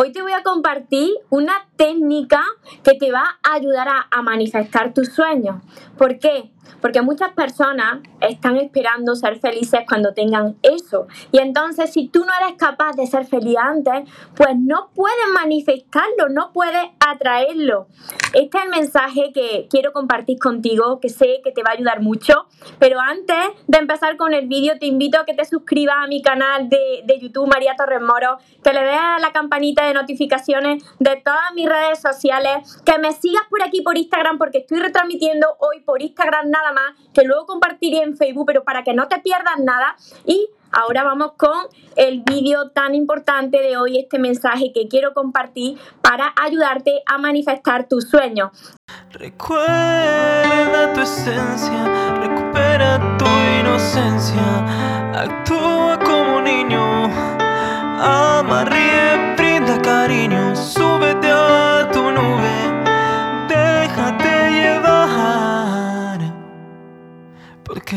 Hoy te voy a compartir una técnica que te va a ayudar a, manifestar tus sueños. ¿Por qué? Porque muchas personas están esperando ser felices cuando tengan eso. Y entonces si tú no eres capaz de ser feliz antes, pues no puedes manifestarlo, no puedes atraerlo. Este es el mensaje que quiero compartir contigo, que sé que te va a ayudar mucho. Pero antes de empezar con el vídeo, te invito a que te suscribas a mi canal de, de YouTube, María Torres Moro, que le des a la campanita de notificaciones de todas mis redes sociales, que me sigas por aquí por Instagram, porque estoy retransmitiendo hoy por Instagram nada más, que luego compartiré en Facebook, pero para que no te pierdas nada. Y ahora vamos con el vídeo tan importante de hoy, este mensaje que quiero compartir para ayudarte a manifestar tus sueños. Recuerda tu esencia, recupera tu inocencia, actúa como niño, ama, ríe, brinda cariño, súbete a tu nube.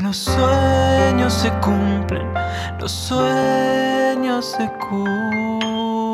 Los sueños se cumplen, los sueños se cumplen.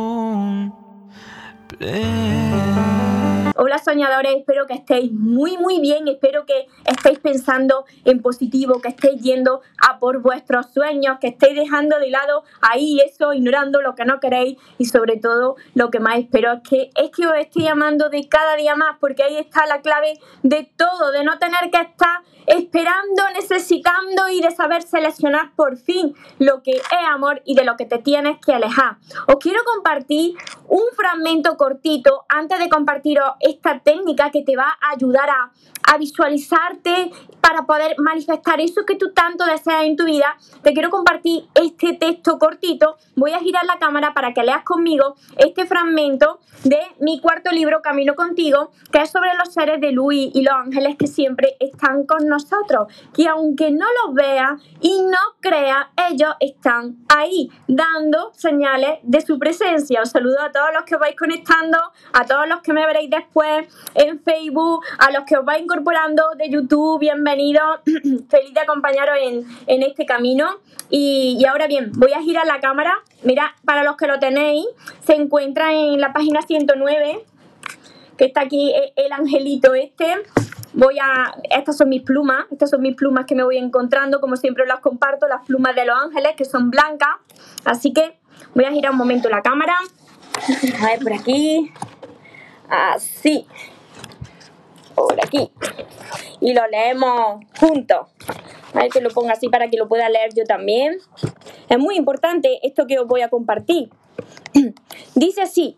Hola soñadores, espero que estéis muy muy bien, espero que estéis pensando en positivo, que estéis yendo a por vuestros sueños, que estéis dejando de lado ahí eso, ignorando lo que no queréis y sobre todo lo que más espero es que es que os estoy llamando de cada día más porque ahí está la clave de todo, de no tener que estar esperando, necesitando y de saber seleccionar por fin lo que es amor y de lo que te tienes que alejar. Os quiero compartir un fragmento cortito antes de compartiros esta técnica que te va a ayudar a, a visualizarte para poder manifestar eso que tú tanto deseas en tu vida. Te quiero compartir este texto cortito. Voy a girar la cámara para que leas conmigo este fragmento de mi cuarto libro, Camino contigo, que es sobre los seres de luz y los ángeles que siempre están con nosotros. Que aunque no los veas y no creas, ellos están ahí, dando señales de su presencia. Os saludo a todos los que os vais conectando, a todos los que me veréis después en Facebook, a los que os vais incorporando de YouTube, bienvenidos. Feliz de acompañaros en, este camino. Y, y ahora bien, voy a girar la cámara. Mira, para los que lo tenéis, se encuentra en la página 109, que está aquí e, el angelito este. Voy a, estas son mis plumas, estas son mis plumas que me voy encontrando, como siempre las comparto, las plumas de los ángeles, que son blancas. Así que voy a girar un momento la cámara. A ver, por aquí. Así. Por aquí. Y lo leemos juntos. A ver que lo ponga así para que lo pueda leer yo también. Es muy importante esto que os voy a compartir. Dice así,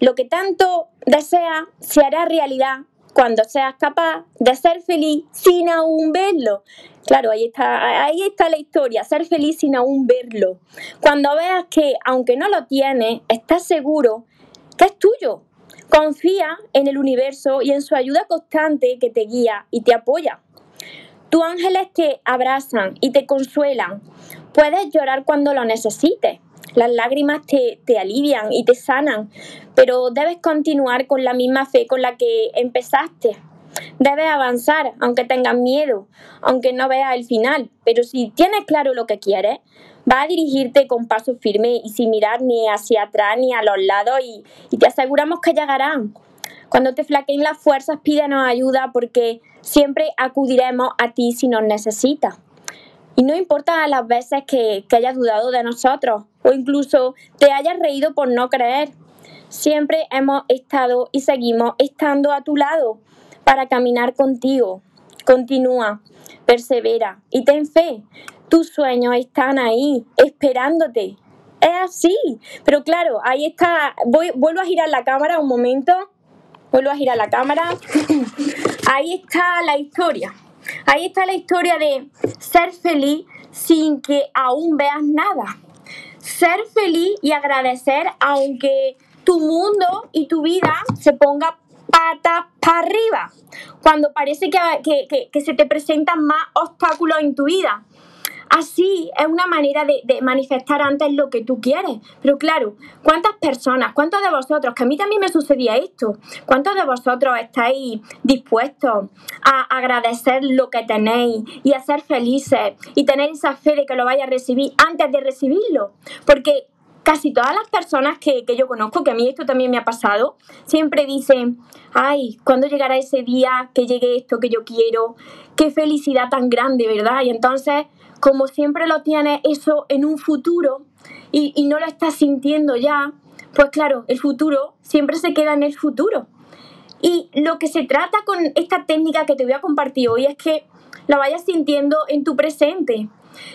lo que tanto desea se hará realidad cuando seas capaz de ser feliz sin aún verlo. Claro, ahí está, ahí está la historia, ser feliz sin aún verlo. Cuando veas que, aunque no lo tienes, estás seguro que es tuyo. Confía en el universo y en su ayuda constante que te guía y te apoya. Tus ángeles te abrazan y te consuelan. Puedes llorar cuando lo necesites las lágrimas te, te alivian y te sanan, pero debes continuar con la misma fe con la que empezaste. Debes avanzar, aunque tengas miedo, aunque no veas el final, pero si tienes claro lo que quieres, va a dirigirte con paso firme y sin mirar ni hacia atrás ni a los lados y, y te aseguramos que llegarán. Cuando te flaqueen las fuerzas, pídenos ayuda porque siempre acudiremos a ti si nos necesitas. Y no importa las veces que, que hayas dudado de nosotros o incluso te hayas reído por no creer. Siempre hemos estado y seguimos estando a tu lado para caminar contigo. Continúa, persevera y ten fe. Tus sueños están ahí, esperándote. Es así. Pero claro, ahí está. Voy, vuelvo a girar la cámara un momento. Vuelvo a girar la cámara. ahí está la historia. Ahí está la historia de ser feliz sin que aún veas nada. Ser feliz y agradecer aunque tu mundo y tu vida se ponga pata para arriba. Cuando parece que, que se te presentan más obstáculos en tu vida. Así es una manera de, manifestar antes lo que tú quieres. Pero claro, ¿cuántas personas, cuántos de vosotros, que a mí también me sucedía esto, cuántos de vosotros estáis dispuestos a agradecer lo que tenéis y a ser felices y tener esa fe de que lo vaya a recibir antes de recibirlo? Porque casi todas las personas que, que, yo conozco, que a mí esto también me ha pasado, siempre dicen, ay, ¿cuándo llegará ese día que llegue esto que yo quiero? Qué felicidad tan grande, ¿verdad? Y entonces, como siempre lo tienes eso en un futuro y, y no lo estás sintiendo ya, pues claro, el futuro siempre se queda en el futuro. Y lo que se trata con esta técnica que te voy a compartir hoy es que la vayas sintiendo en tu presente.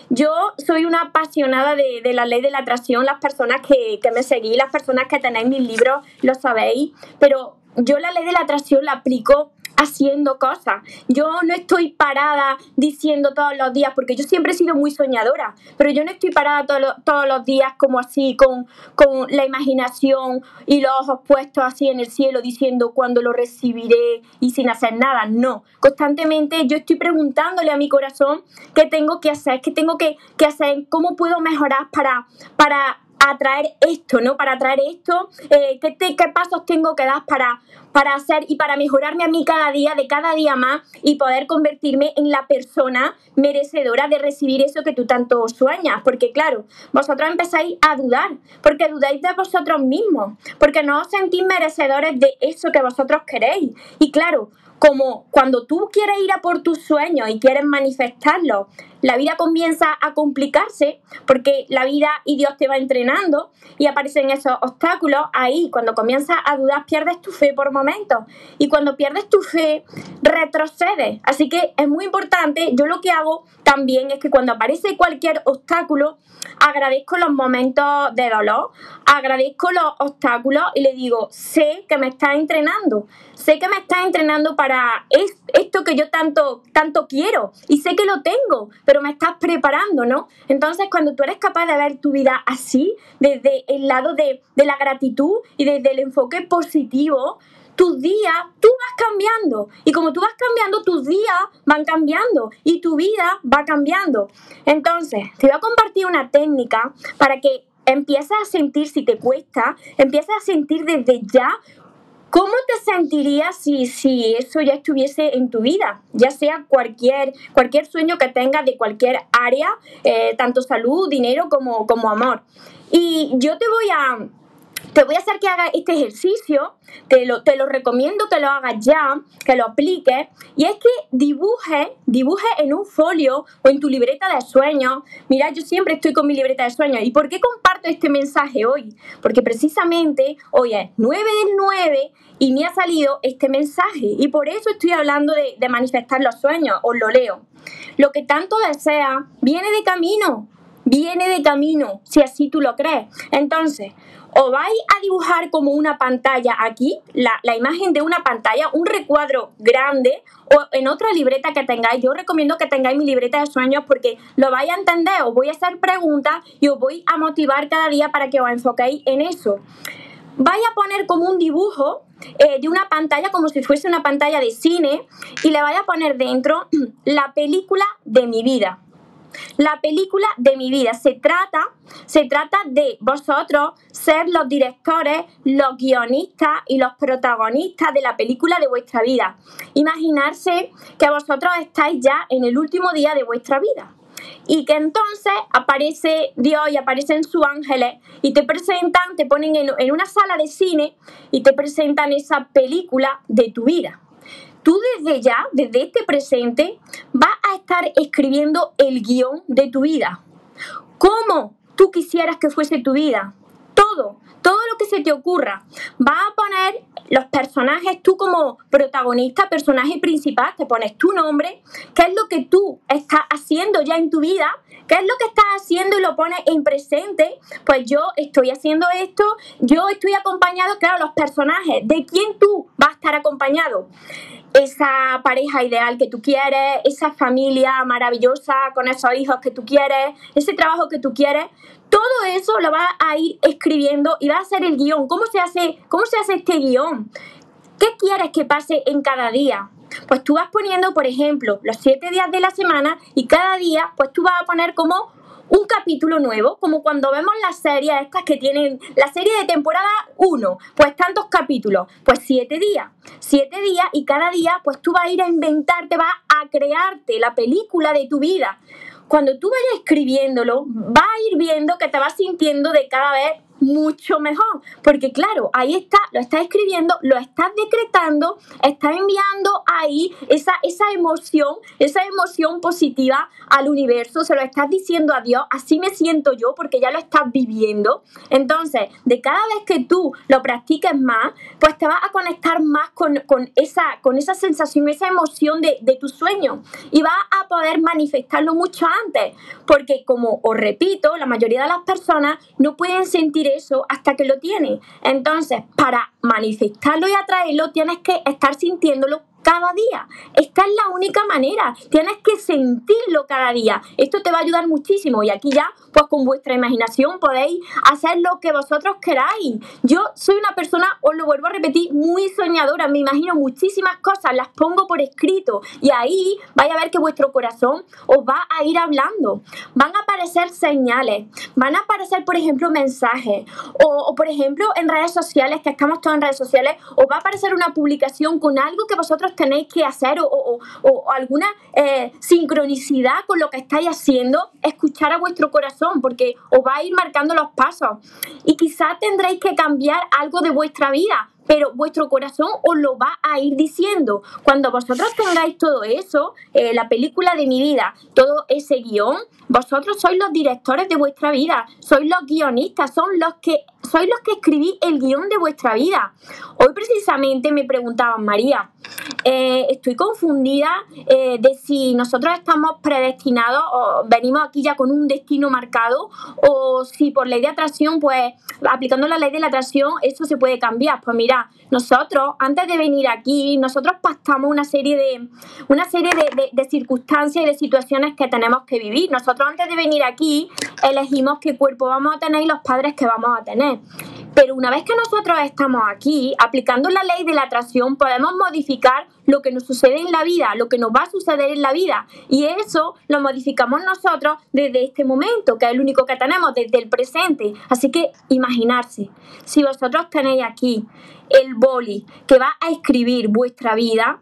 Yo soy una apasionada de, de la ley de la atracción, las personas que, que me seguís, las personas que tenéis mis libros, lo sabéis, pero yo la ley de la atracción la aplico haciendo cosas. Yo no estoy parada diciendo todos los días, porque yo siempre he sido muy soñadora, pero yo no estoy parada todos los días como así, con, con la imaginación y los ojos puestos así en el cielo, diciendo cuándo lo recibiré y sin hacer nada. No, constantemente yo estoy preguntándole a mi corazón qué tengo que hacer, qué tengo que, que hacer, cómo puedo mejorar para, para atraer esto, ¿no? Para atraer esto, eh, ¿qué, ¿qué, pasos tengo que dar para, para hacer y para mejorarme a mí cada día, de cada día más y poder convertirme en la persona merecedora de recibir eso que tú tanto sueñas? Porque claro, vosotros empezáis a dudar, porque dudáis de vosotros mismos, porque no os sentís merecedores de eso que vosotros queréis. Y claro, como cuando tú quieres ir a por tus sueños y quieres manifestarlos, la vida comienza a complicarse porque la vida y Dios te va entrenando y aparecen esos obstáculos. Ahí, cuando comienzas a dudar, pierdes tu fe por momentos. Y cuando pierdes tu fe, retrocedes. Así que es muy importante. Yo lo que hago también es que cuando aparece cualquier obstáculo, agradezco los momentos de dolor, agradezco los obstáculos y le digo, sé que me está entrenando, sé que me está entrenando para esto que yo tanto, tanto quiero y sé que lo tengo, pero me estás preparando, ¿no? Entonces, cuando tú eres capaz de ver tu vida así, desde el lado de, de la gratitud y desde el enfoque positivo, tus días, tú vas cambiando. Y como tú vas cambiando, tus días van cambiando y tu vida va cambiando. Entonces, te voy a compartir una técnica para que empieces a sentir, si te cuesta, empieces a sentir desde ya ¿Cómo te sentirías si, si eso ya estuviese en tu vida? Ya sea cualquier, cualquier sueño que tengas de cualquier área, eh, tanto salud, dinero como, como amor. Y yo te voy a, te voy a hacer que hagas este ejercicio, te lo, te lo recomiendo que lo hagas ya, que lo apliques, y es que dibuje, dibuje en un folio o en tu libreta de sueños. Mira, yo siempre estoy con mi libreta de sueños. ¿Y por qué comparto este mensaje hoy? Porque precisamente hoy es 9 del 9 y me ha salido este mensaje, y por eso estoy hablando de, de manifestar los sueños, os lo leo. Lo que tanto desea viene de camino, viene de camino, si así tú lo crees. Entonces, o vais a dibujar como una pantalla aquí, la, la, imagen de una pantalla, un recuadro grande, o en otra libreta que tengáis. Yo recomiendo que tengáis mi libreta de sueños porque lo vais a entender, os voy a hacer preguntas y os voy a motivar cada día para que os enfoquéis en eso. Vais a poner como un dibujo eh, de una pantalla, como si fuese una pantalla de cine, y le vais a poner dentro la película de mi vida. La película de mi vida se trata, se trata de vosotros ser los directores, los guionistas y los protagonistas de la película de vuestra vida. Imaginarse que vosotros estáis ya en el último día de vuestra vida y que entonces aparece Dios y aparecen sus ángeles y te presentan, te ponen en, en, una sala de cine y te presentan esa película de tu vida tú desde ya, desde este presente, vas a estar escribiendo el guion de tu vida. ¿Cómo tú quisieras que fuese tu vida? Todo, todo lo que se te ocurra. Vas a poner los personajes, tú como protagonista, personaje principal, te pones tu nombre, qué es lo que tú estás haciendo ya en tu vida, qué es lo que estás haciendo y lo pones en presente. Pues yo estoy haciendo esto, yo estoy acompañado, claro, los personajes, ¿de quién tú vas a estar acompañado? esa pareja ideal que tú quieres, esa familia maravillosa con esos hijos que tú quieres, ese trabajo que tú quieres, todo eso lo vas a ir escribiendo y va a ser el guion. ¿Cómo se hace, cómo se hace este guion? ¿Qué quieres que pase en cada día? Pues tú vas poniendo, por ejemplo, los siete días de la semana y cada día, pues tú vas a poner como un capítulo nuevo, como cuando vemos las series estas que tienen la serie de temporada 1, pues tantos capítulos, pues siete días, siete días y cada día pues tú vas a ir a inventarte, vas a crearte la película de tu vida. cuando tú vayas escribiéndolo, vas a ir viendo que te vas sintiendo de cada vez mucho mejor. Porque claro, ahí está, lo estás escribiendo, lo estás decretando, estás enviando ahí esa, esa emoción, esa emoción positiva al universo, se lo estás diciendo a Dios, así me siento yo porque ya lo estás viviendo. Entonces, de cada vez que tú lo practiques más, pues te vas a conectar más con, esa, con esa sensación, esa emoción de, de tu sueño y vas a poder manifestarlo mucho antes. Porque como os repito, la mayoría de las personas no pueden sentir eso hasta que lo tienes. Entonces, para manifestarlo y atraerlo, tienes que estar sintiéndolo cada día. Esta es la única manera. Tienes que sentirlo cada día. Esto te va a ayudar muchísimo. Y aquí ya, pues con vuestra imaginación podéis hacer lo que vosotros queráis. Yo soy una persona, os lo vuelvo a repetir, muy soñadora. Me imagino muchísimas cosas, las pongo por escrito. Y ahí vais a ver que vuestro corazón os va a ir hablando. Van a aparecer señales. Van a aparecer, por ejemplo, mensajes. O, o por ejemplo, en redes sociales, que estamos todos en redes sociales, os va a aparecer una publicación con algo que vosotros tenéis que hacer o, alguna eh, sincronicidad con lo que estáis haciendo, escuchar a vuestro corazón porque os va a ir marcando los pasos. Y quizás tendréis que cambiar algo de vuestra vida, pero vuestro corazón os lo va a ir diciendo. Cuando vosotros tengáis todo eso, eh, la película de mi vida, todo ese guion, vosotros sois los directores de vuestra vida, sois los guionistas, son los que sois los que escribís el guion de vuestra vida. Hoy precisamente me preguntaban, María, eh, estoy confundida eh, de si nosotros estamos predestinados o venimos aquí ya con un destino marcado o si por ley de atracción, pues aplicando la ley de la atracción, eso se puede cambiar. Pues mira, nosotros antes de venir aquí, nosotros pactamos una serie de, una serie de circunstancias y de situaciones que tenemos que vivir. Nosotros antes de venir aquí elegimos qué cuerpo vamos a tener y los padres que vamos a tener. Pero una vez que nosotros estamos aquí, aplicando la ley de la atracción, podemos modificar lo que nos sucede en la vida, lo que nos va a suceder en la vida. Y eso lo modificamos nosotros desde este momento, que es el único que tenemos, desde el presente. Así que imaginarse, si vosotros tenéis aquí el boli que va a escribir vuestra vida,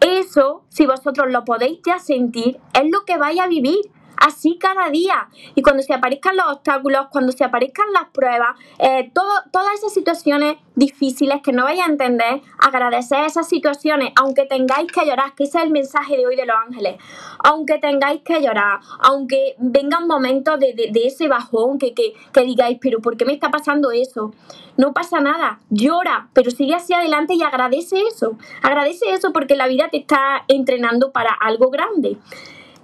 eso, si vosotros lo podéis ya sentir, es lo que vais a vivir así cada día. Y cuando se aparezcan los obstáculos, cuando se aparezcan las pruebas, eh, todas esas situaciones difíciles que no vais a entender, agradecer esas situaciones, aunque tengáis que llorar, que ese es el mensaje de hoy de los ángeles, aunque tengáis que llorar, aunque vengan momentos de, de, ese bajón que, que, que digáis, pero ¿por qué me está pasando eso? No pasa nada, llora, pero sigue hacia adelante y agradece eso. Agradece eso porque la vida te está entrenando para algo grande.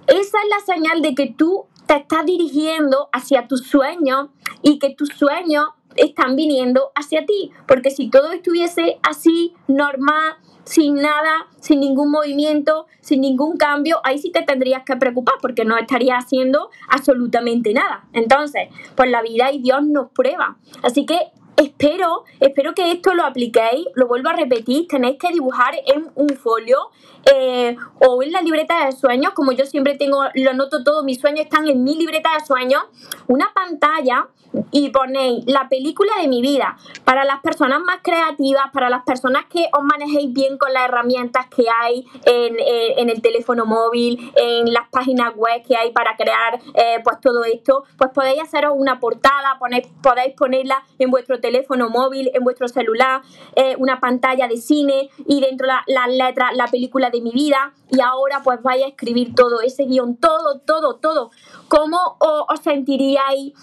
Esa es la señal de que tú te estás dirigiendo hacia tus sueños y que tus sueños están viniendo hacia ti. Porque si todo estuviese así, normal, sin nada, sin ningún movimiento, sin ningún cambio, ahí sí te tendrías que preocupar porque no estarías haciendo absolutamente nada. Entonces, pues la vida y Dios nos prueba. Así que espero, espero que esto lo apliquéis, lo vuelvo a repetir, tenéis que dibujar en un folio eh, o en la libreta de sueños, como yo siempre tengo, lo anoto todo, mis sueños están en mi libreta de sueños, una pantalla y ponéis la película de mi vida. Para las personas más creativas, para las personas que os manejéis bien con las herramientas que hay en, eh, el teléfono móvil, en las páginas web que hay para crear eh, pues todo esto, pues podéis haceros una portada, podéis ponerla en vuestro teléfono móvil, en vuestro celular, eh, una pantalla de cine y dentro las la letras, la película de mi vida y ahora pues vais a escribir todo ese guion, todo, todo, todo. ¿Cómo os, sentiríais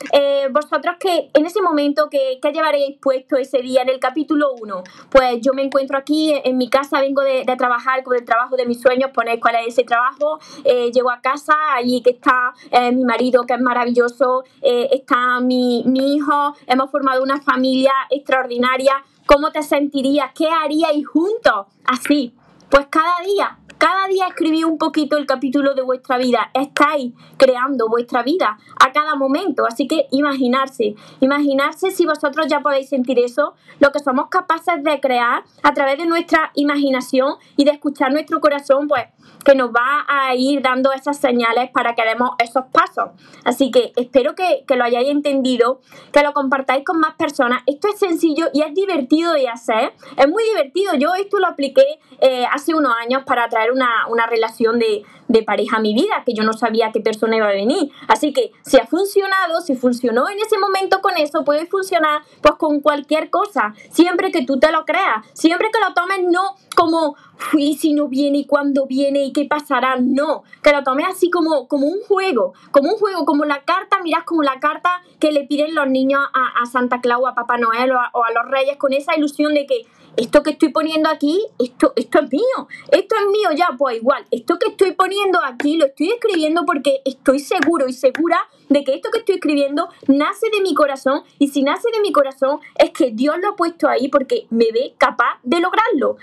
vosotros que en ese momento que, que, llevaréis puesto ese día en el capítulo 1? Pues yo me encuentro aquí en mi casa, vengo de, trabajar con el trabajo de mis sueños, ponéis cuál es ese trabajo, llego a casa, allí que está mi marido que es maravilloso, está mi, mi hijo, hemos formado una familia extraordinaria, ¿cómo te sentirías? ¿Qué haríais juntos? Así, pues cada día, cada día escribí un poquito el capítulo de vuestra vida. Estáis creando vuestra vida a cada momento. Así que imaginarse, imaginarse si vosotros ya podéis sentir eso, lo que somos capaces de crear a través de nuestra imaginación y de escuchar nuestro corazón, pues que nos va a ir dando esas señales para que demos esos pasos. Así que espero que, lo hayáis entendido, que lo compartáis con más personas. Esto es sencillo y es divertido de hacer. Es muy divertido. Yo esto lo apliqué eh, hace unos años para traer una, una relación de, de pareja a mi vida, que yo no sabía qué persona iba a venir. Así que si ha funcionado, si funcionó en ese momento con eso, puede funcionar pues con cualquier cosa, siempre que tú te lo creas, siempre que lo tomes no como y si no viene y viene y qué pasará, no, que lo tomes así como, como un juego, como un juego, como la carta, miras como la carta que le piden los niños a, Santa Claus, a Papá Noel o a los reyes con esa ilusión de que esto que estoy poniendo aquí, esto, esto es mío, esto es mío ya, pues igual, esto que estoy poniendo aquí lo estoy escribiendo porque estoy seguro y segura de que esto que estoy escribiendo nace de mi corazón y si nace de mi corazón es que Dios lo ha puesto ahí porque me ve capaz de lograrlo.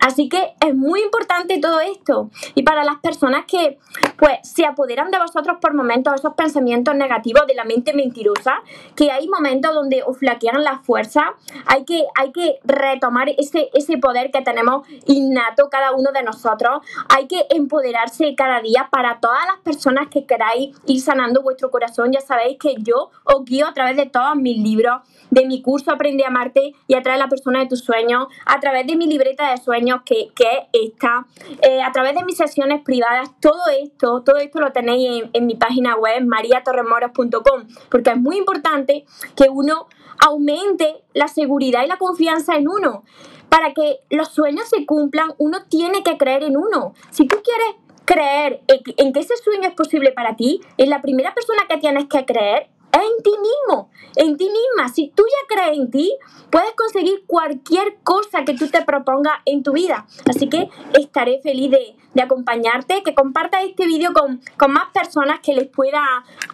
Así que es muy importante todo esto. Y para las personas que pues se apoderan de vosotros por momentos esos pensamientos negativos de la mente mentirosa, que hay momentos donde os flaquean la fuerza, hay que, hay que retomar ese, ese poder que tenemos innato cada uno de nosotros, hay que empoderarse cada día para todas las personas que queráis ir sanando vuestro corazón. Ya sabéis que yo os guío a través de todos mis libros, de mi curso Aprende a amarte y atrae a la persona de tus sueños, a través de mi libreta de sueños que, que está, eh, a través de mis sesiones privadas, todo esto, todo esto lo tenéis en, mi página web mariatorremoros.com, porque es muy importante que uno aumente la seguridad y la confianza en uno. Para que los sueños se cumplan, uno tiene que creer en uno. Si tú quieres creer en que ese sueño es posible para ti, es la primera persona que tienes que creer en ti mismo, en ti misma. Si tú ya crees en ti, puedes conseguir cualquier cosa que tú te propongas en tu vida. Así que estaré feliz de, de acompañarte, que compartas este vídeo con, con, más personas que les pueda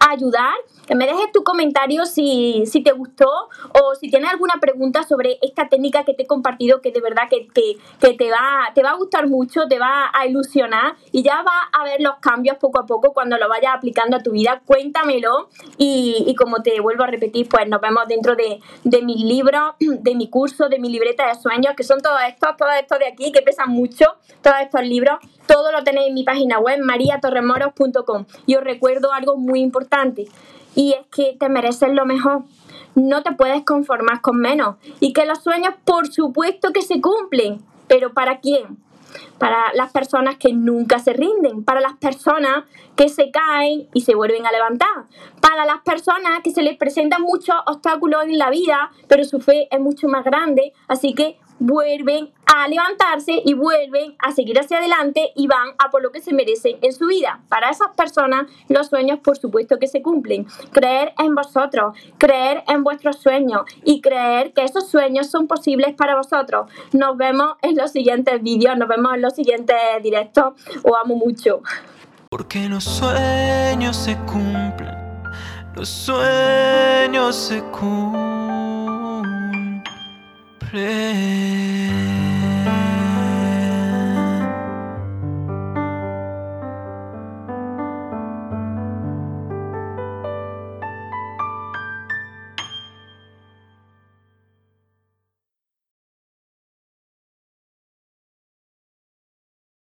ayudar, que me dejes tu comentario si, si, te gustó o si tienes alguna pregunta sobre esta técnica que te he compartido, que de verdad que, que, que te, va, te va a gustar mucho, te va a ilusionar y ya va a ver los cambios poco a poco cuando lo vayas aplicando a tu vida. Cuéntamelo y, y como te vuelvo a repetir, pues nos vemos dentro de, de mis libros, de mi curso, de mi libreta de sueños, que son todos estos, todos estos de aquí, que pesan mucho, todos estos libros todo lo tenéis en mi página web mariatorremoros.com. Y os recuerdo algo muy importante y es que te mereces lo mejor. No te puedes conformar con menos y que los sueños por supuesto que se cumplen, pero ¿para quién? Para las personas que nunca se rinden, para las personas que se caen y se vuelven a levantar, para las personas que se les presentan muchos obstáculos en la vida, pero su fe es mucho más grande, así que vuelven a levantarse y vuelven a seguir hacia adelante y van a por lo que se merecen en su vida. Para esas personas los sueños por supuesto que se cumplen. Creer en vosotros, creer en vuestros sueños y creer que esos sueños son posibles para vosotros. Nos vemos en los siguientes vídeos, nos vemos en los siguientes directos. Os amo mucho. Porque los sueños se cumplen, los sueños se cumplen. pray.